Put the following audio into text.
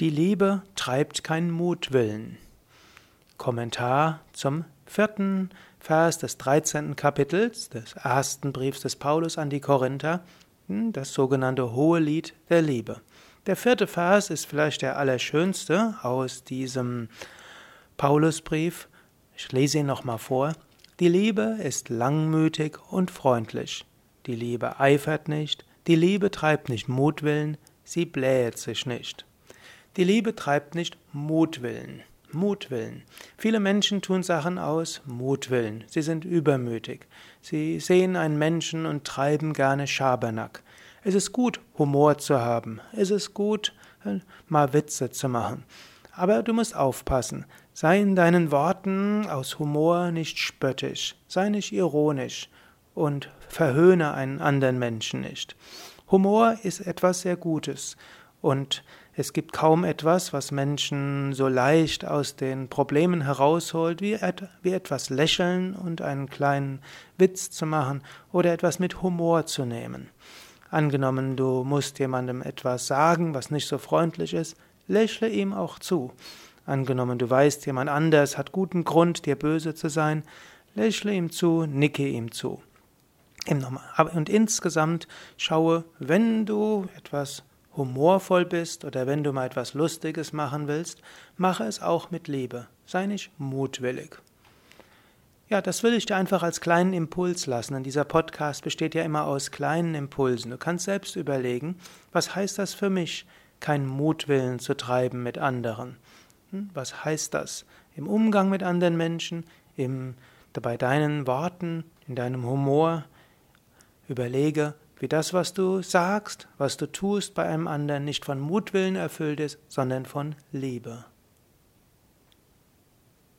Die Liebe treibt keinen Mutwillen. Kommentar zum vierten Vers des 13. Kapitels des ersten Briefs des Paulus an die Korinther, hm, das sogenannte Hohe Lied der Liebe. Der vierte Vers ist vielleicht der allerschönste aus diesem Paulusbrief. Ich lese ihn nochmal vor. Die Liebe ist langmütig und freundlich. Die Liebe eifert nicht, die Liebe treibt nicht Mutwillen, sie blähet sich nicht. Die Liebe treibt nicht Mutwillen. Mutwillen. Viele Menschen tun Sachen aus Mutwillen. Sie sind übermütig. Sie sehen einen Menschen und treiben gerne Schabernack. Es ist gut, Humor zu haben. Es ist gut, mal Witze zu machen. Aber du musst aufpassen. Sei in deinen Worten aus Humor nicht spöttisch. Sei nicht ironisch. Und verhöhne einen anderen Menschen nicht. Humor ist etwas sehr Gutes. Und es gibt kaum etwas, was Menschen so leicht aus den Problemen herausholt, wie, et wie etwas lächeln und einen kleinen Witz zu machen oder etwas mit Humor zu nehmen. Angenommen, du musst jemandem etwas sagen, was nicht so freundlich ist, lächle ihm auch zu. Angenommen, du weißt, jemand anders hat guten Grund, dir böse zu sein, lächle ihm zu, nicke ihm zu. Und insgesamt schaue, wenn du etwas humorvoll bist oder wenn du mal etwas Lustiges machen willst, mache es auch mit Liebe. Sei nicht mutwillig. Ja, das will ich dir einfach als kleinen Impuls lassen. Und dieser Podcast besteht ja immer aus kleinen Impulsen. Du kannst selbst überlegen, was heißt das für mich, keinen Mutwillen zu treiben mit anderen? Hm, was heißt das im Umgang mit anderen Menschen, im, bei deinen Worten, in deinem Humor? Überlege, wie das, was du sagst, was du tust bei einem anderen nicht von Mutwillen erfüllt ist, sondern von Liebe.